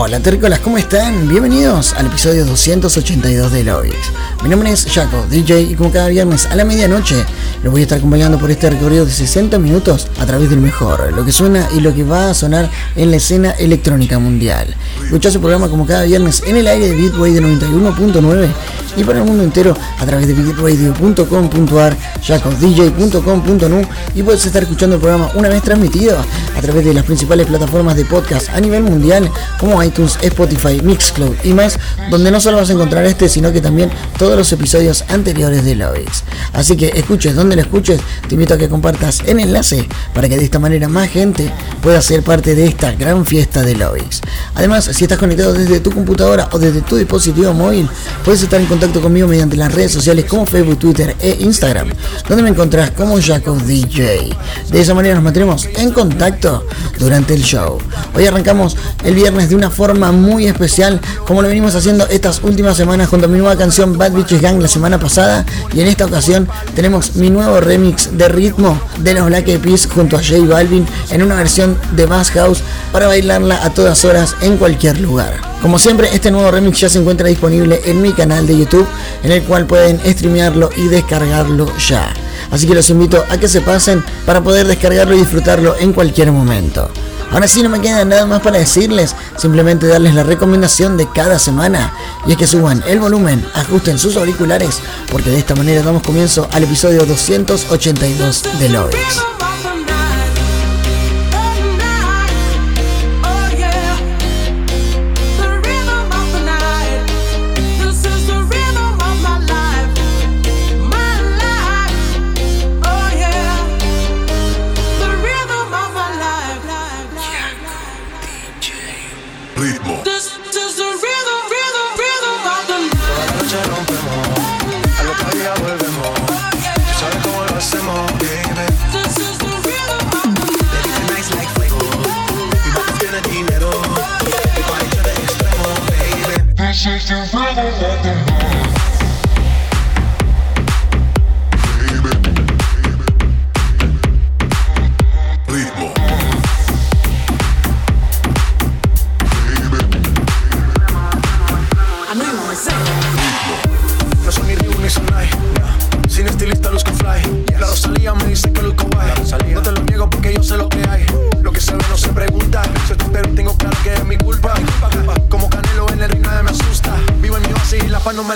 Hola terrícolas, ¿cómo están? Bienvenidos al episodio 282 de Lovix. Mi nombre es Jaco, DJ, y como cada viernes a la medianoche los voy a estar acompañando por este recorrido de 60 minutos a través del mejor, lo que suena y lo que va a sonar en la escena electrónica mundial. Escuchás el programa como cada viernes en el aire de Beatway de 91.9 y para el mundo entero a través de beatradio.com.ar, jacodj.com.nu y puedes estar escuchando el programa una vez transmitido a través de las principales plataformas de podcast a nivel mundial como iTunes, Spotify, Mixcloud y más, donde no solo vas a encontrar este, sino que también todos los episodios anteriores de Lovix. Así que escuches donde lo escuches, te invito a que compartas el enlace para que de esta manera más gente pueda ser parte de esta gran fiesta de Lovix. Además, si estás conectado desde tu computadora o desde tu dispositivo móvil, puedes estar en contacto conmigo mediante las redes sociales como Facebook, Twitter e Instagram, donde me encontrás como Jaco DJ. De esa manera nos mantendremos en contacto durante el show. Hoy arrancamos el viernes de una forma muy especial, como lo venimos haciendo estas últimas semanas junto a mi nueva canción Bad Bitches Gang la semana pasada, y en esta ocasión tenemos mi nuevo remix de ritmo de los Black Eyed Peas junto a J Balvin en una versión de Bass House para bailarla a todas horas en cualquier lugar. Como siempre, este nuevo remix ya se encuentra disponible en mi canal de YouTube, en el cual pueden streamearlo y descargarlo ya. Así que los invito a que se pasen para poder descargarlo y disfrutarlo en cualquier momento. Ahora sí no me queda nada más para decirles, simplemente darles la recomendación de cada semana y es que suban el volumen, ajusten sus auriculares, porque de esta manera damos comienzo al episodio 282 de Lovix.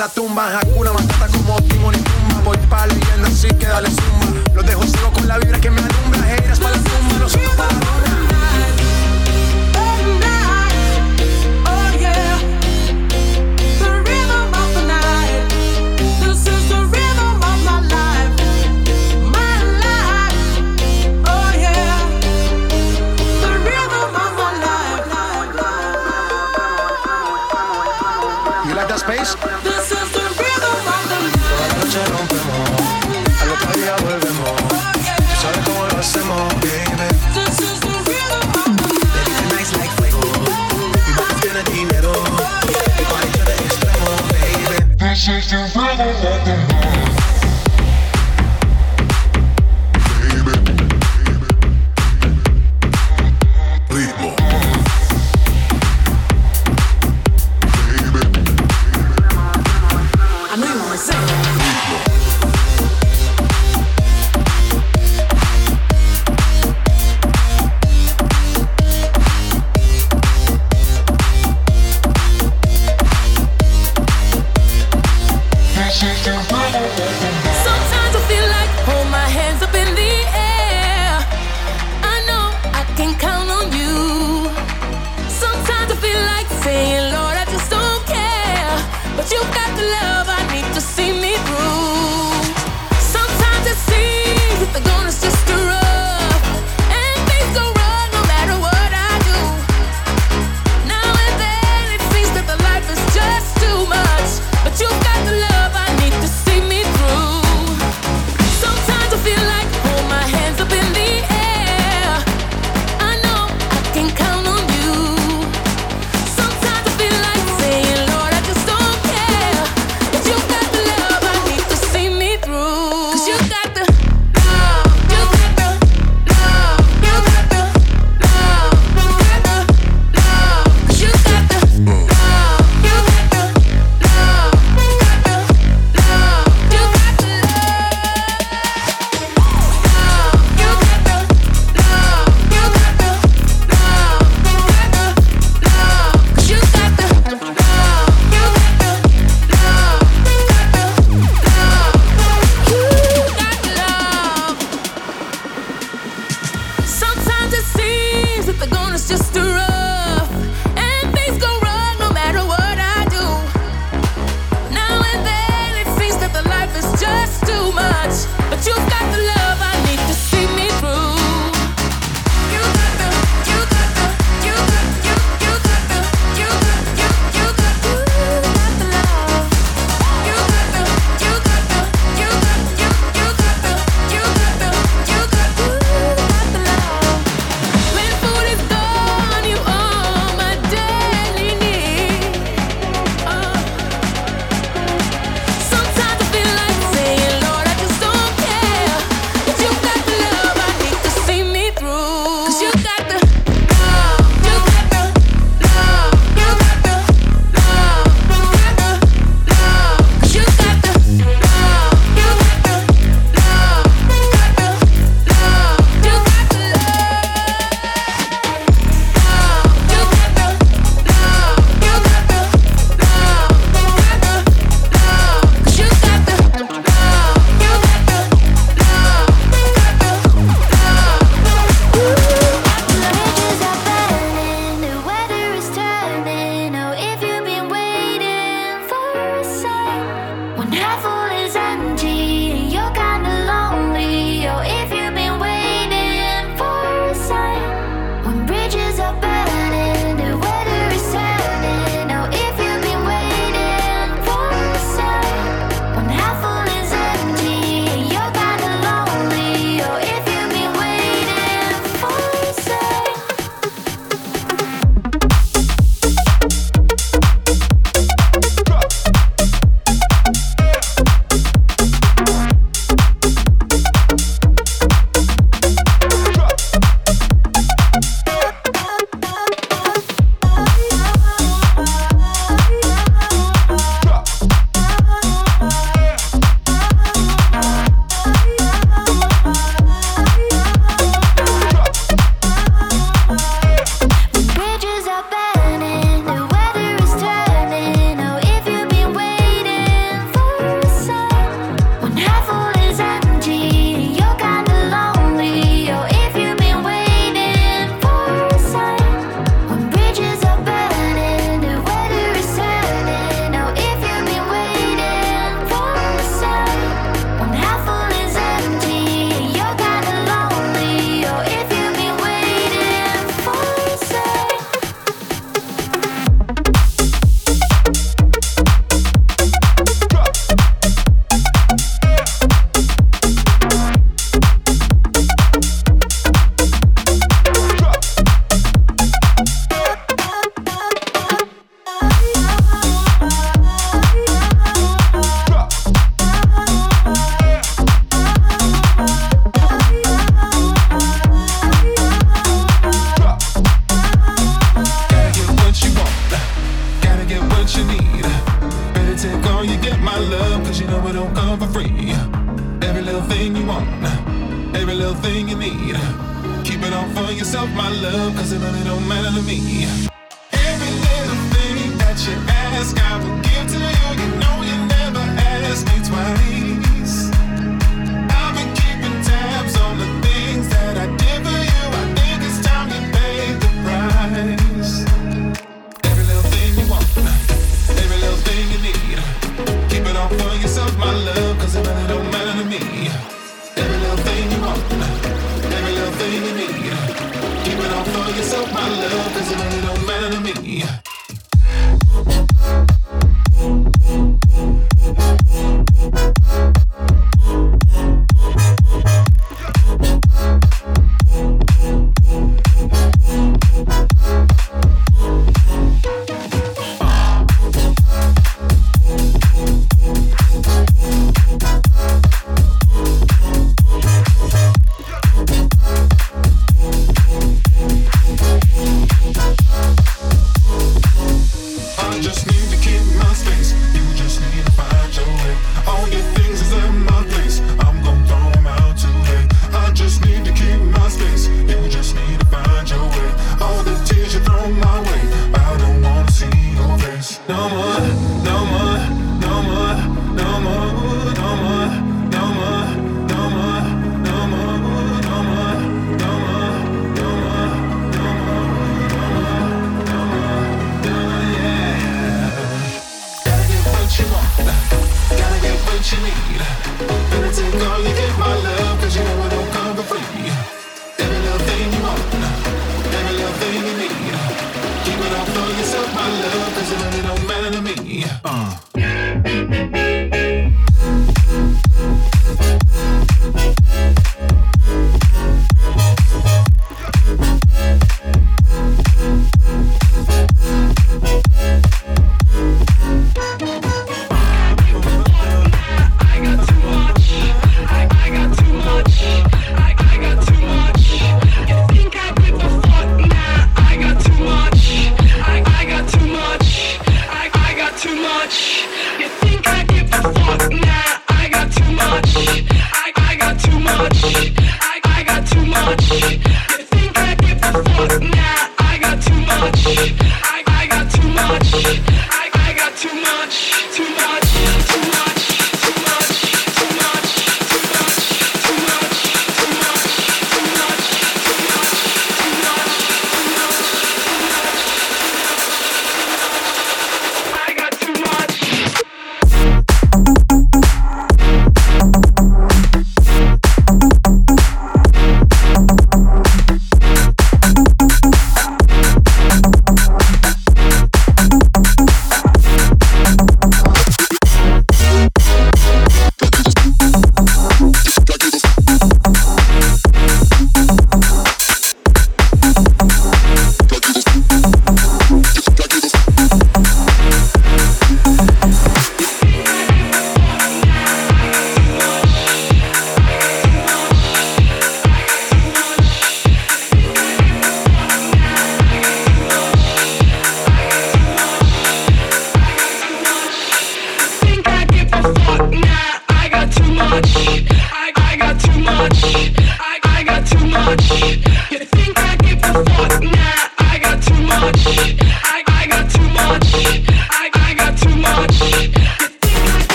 La no tumba. Hakuna Matata como Timon y Pumba. Voy pa' leyenda así que dale zumba. Los dejo solo con la vibra que me alumbra. Heiras para la tumba, la Keep it all for yourself, my love, cause it really don't matter to me.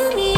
tell me.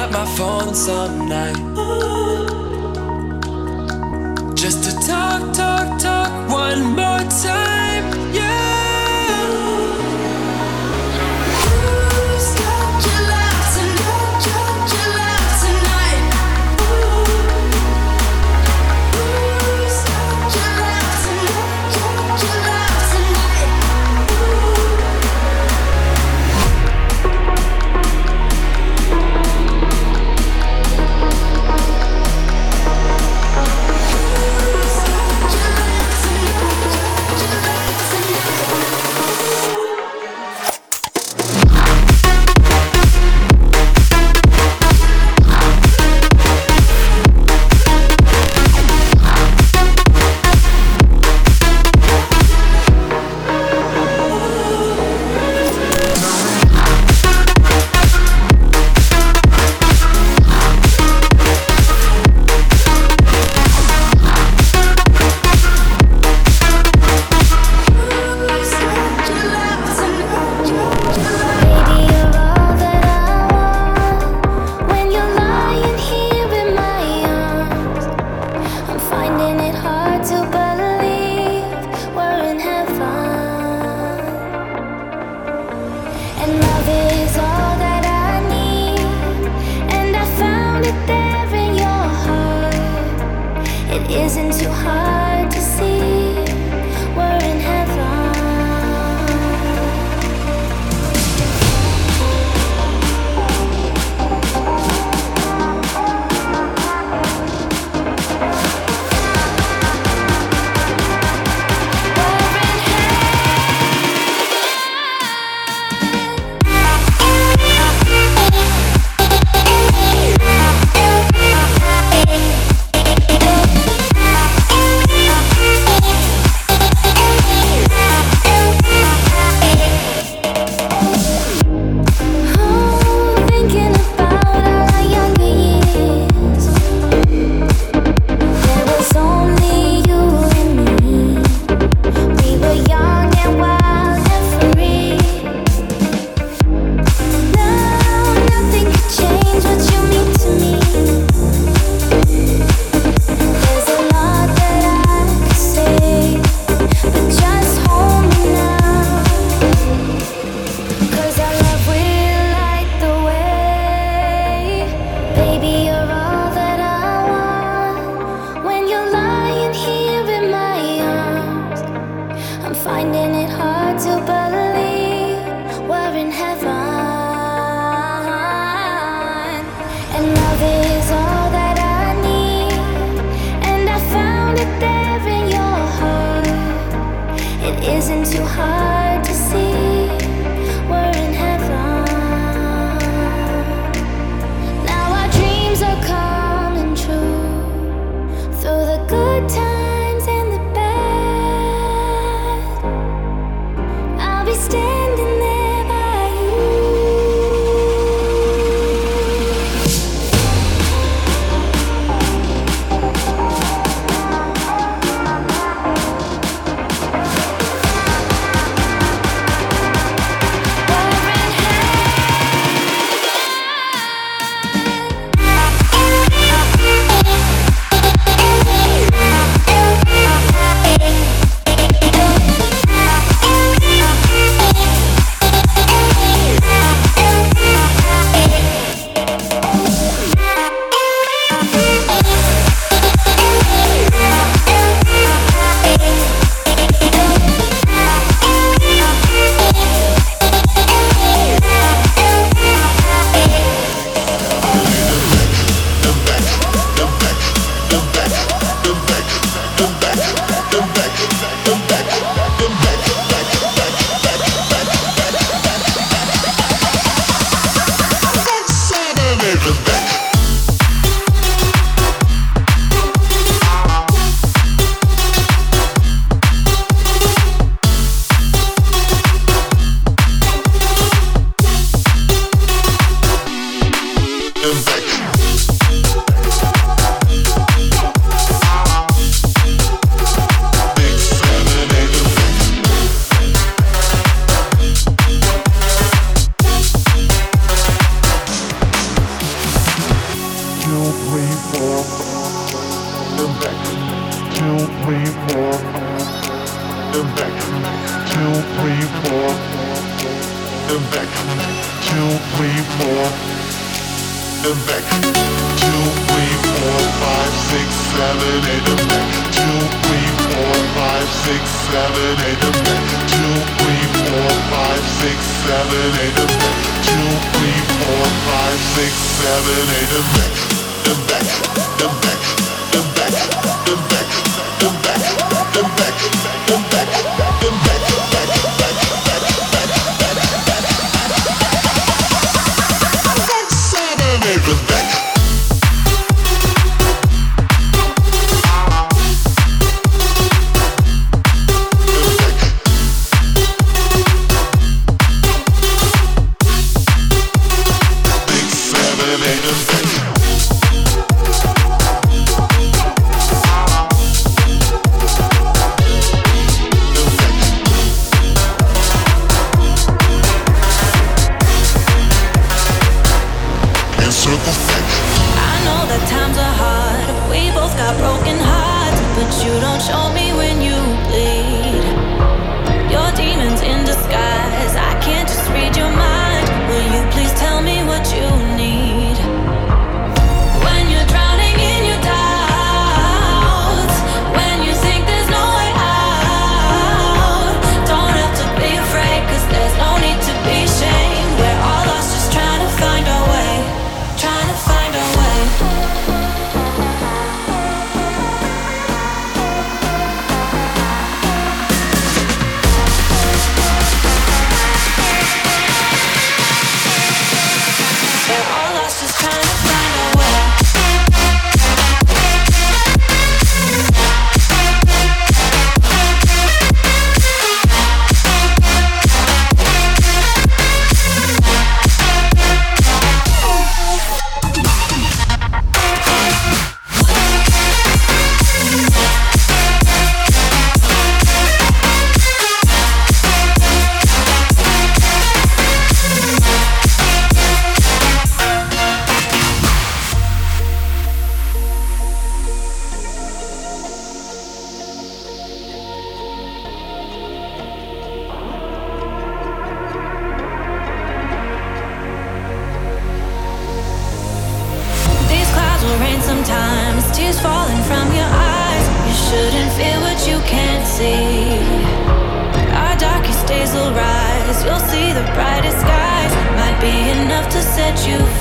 Up my phone some night? Just to talk, talk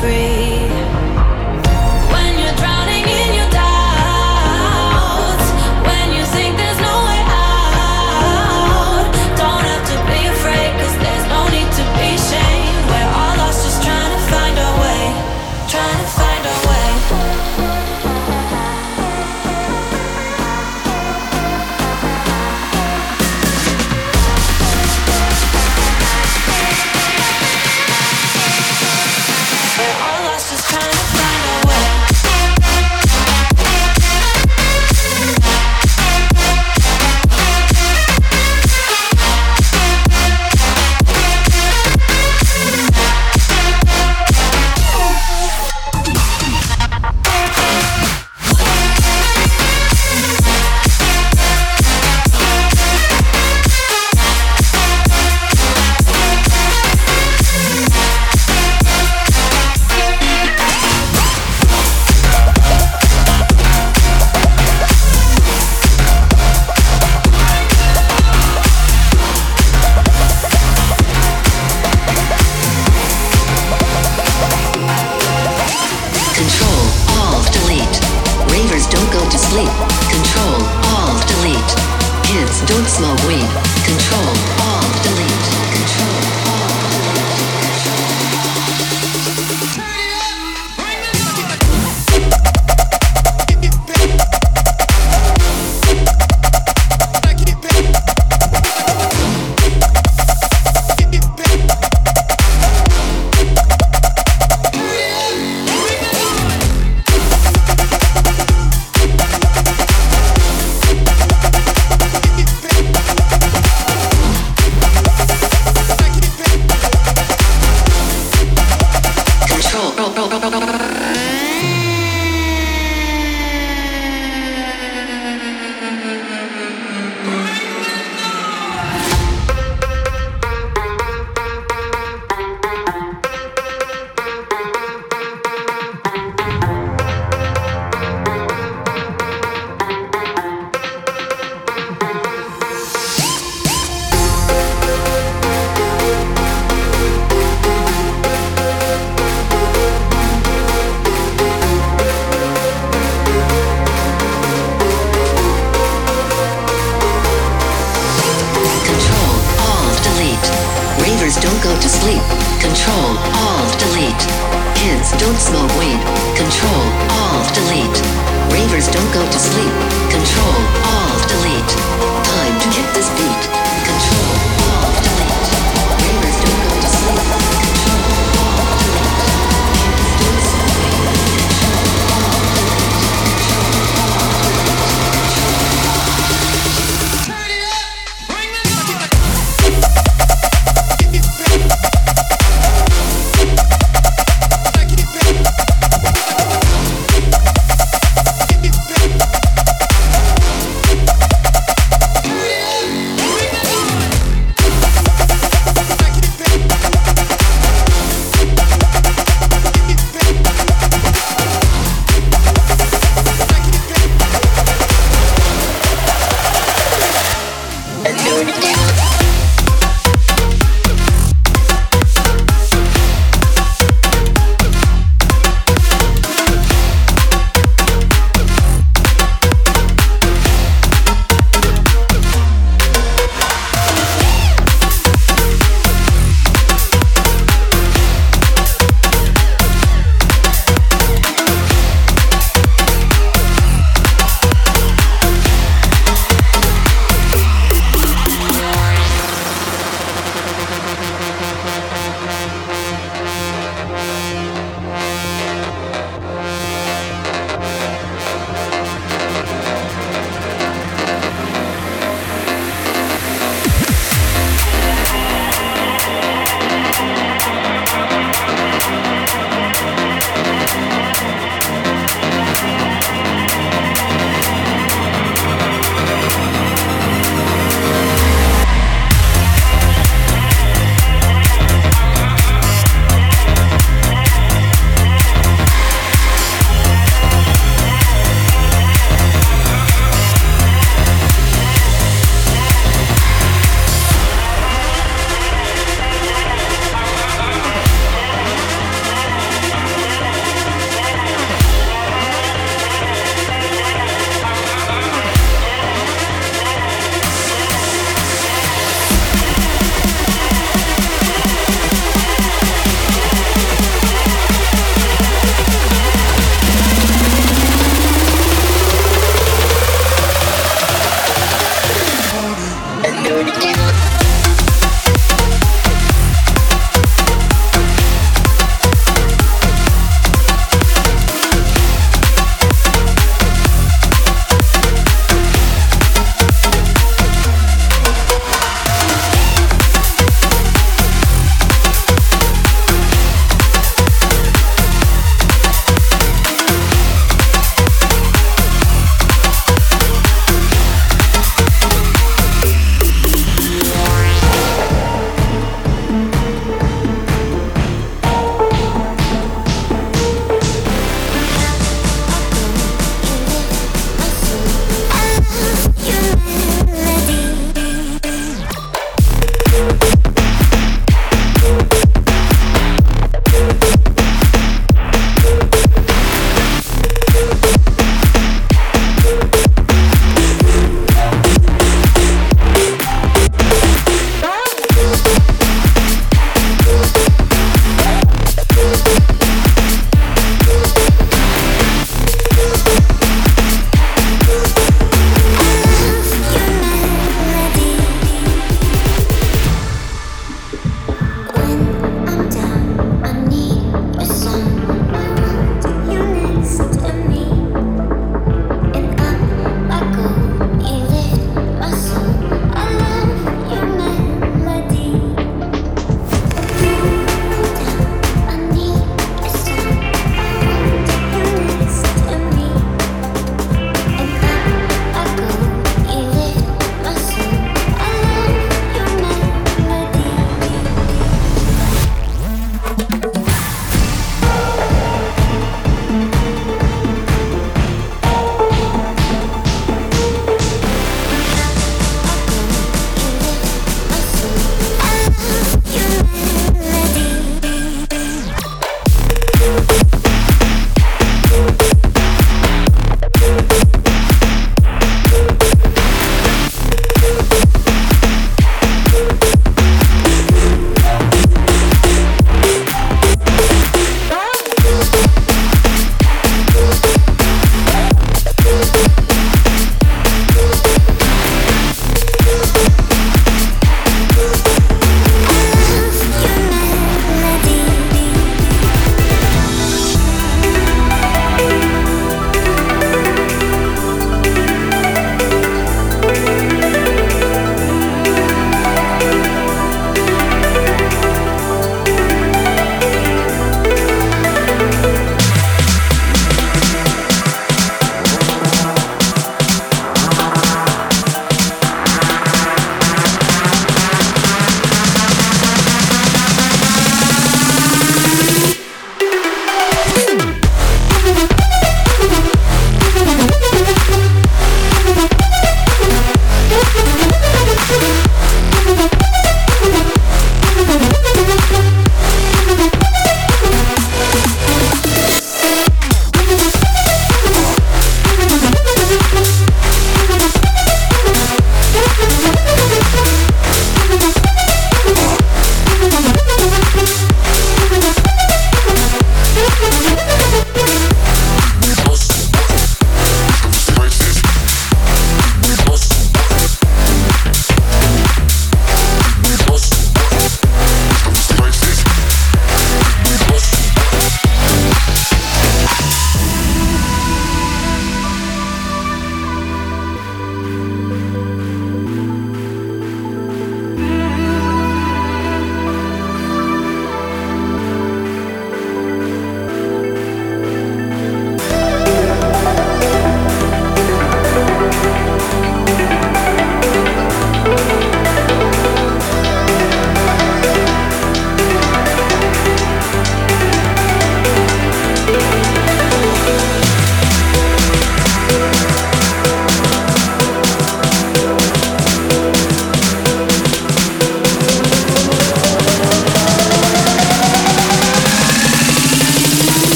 free.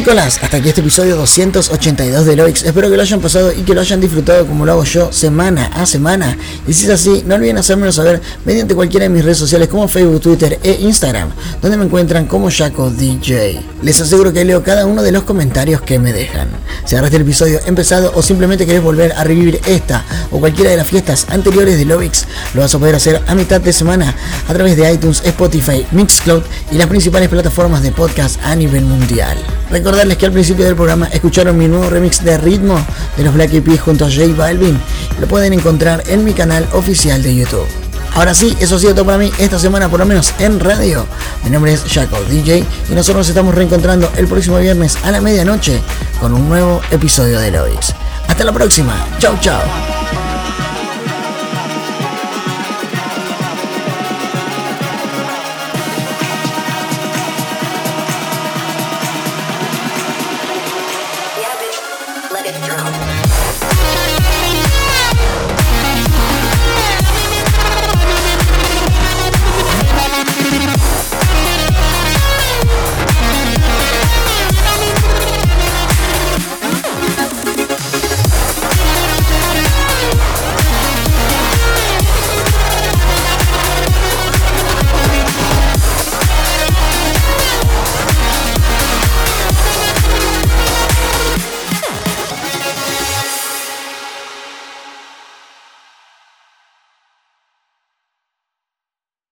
Terrícolas, hasta aquí este episodio 282 de Loix. Espero que lo hayan pasado y que lo hayan disfrutado como lo hago yo semana a semana. Y si es así, no olviden hacérmelo saber mediante cualquiera de mis redes sociales como Facebook, Twitter e Instagram, donde me encuentran como Jaco DJ. Les aseguro que leo cada uno de los comentarios que me dejan. Si agarraste el episodio empezado o simplemente querés volver a revivir esta o cualquiera de las fiestas anteriores de Lovix, lo vas a poder hacer a mitad de semana a través de iTunes, Spotify, Mixcloud y las principales plataformas de podcast a nivel mundial. Recordarles que al principio del programa escucharon mi nuevo remix de ritmo de los Black Eyed Peas junto a J Balvin. Lo pueden encontrar en mi canal oficial de YouTube. Ahora sí, eso ha sido todo para mí esta semana, por lo menos en radio. Mi nombre es Jaco DJ y nosotros nos estamos reencontrando el próximo viernes a la medianoche con un nuevo episodio de Lois. Hasta la próxima. Chau, chau.